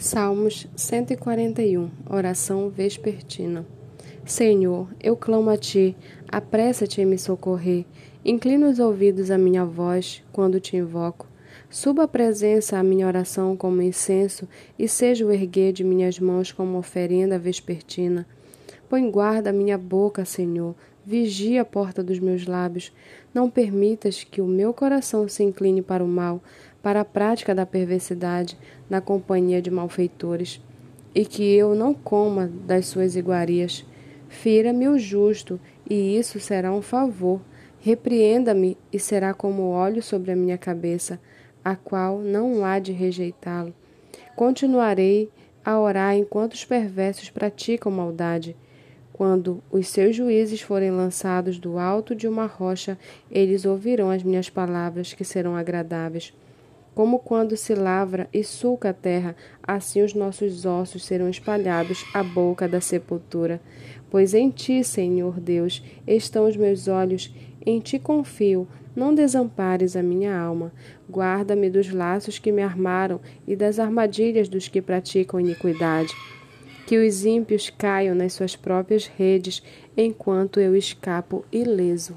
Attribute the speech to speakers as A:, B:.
A: Salmos 141 Oração vespertina Senhor, eu clamo a ti, apressa-te em me socorrer. Inclina os ouvidos à minha voz quando te invoco. Suba a presença à minha oração como incenso e seja o erguer de minhas mãos como oferenda vespertina. Põe guarda a minha boca, Senhor, vigia a porta dos meus lábios. Não permitas que o meu coração se incline para o mal, para a prática da perversidade, na companhia de malfeitores, e que eu não coma das suas iguarias. Fira-me o justo, e isso será um favor. Repreenda-me, e será como óleo sobre a minha cabeça, a qual não há de rejeitá-lo. Continuarei a orar enquanto os perversos praticam maldade. Quando os seus juízes forem lançados do alto de uma rocha, eles ouvirão as minhas palavras, que serão agradáveis. Como quando se lavra e sulca a terra, assim os nossos ossos serão espalhados à boca da sepultura. Pois em ti, Senhor Deus, estão os meus olhos, em ti confio. Não desampares a minha alma. Guarda-me dos laços que me armaram e das armadilhas dos que praticam iniquidade que os ímpios caiam nas suas próprias redes, enquanto eu escapo ileso.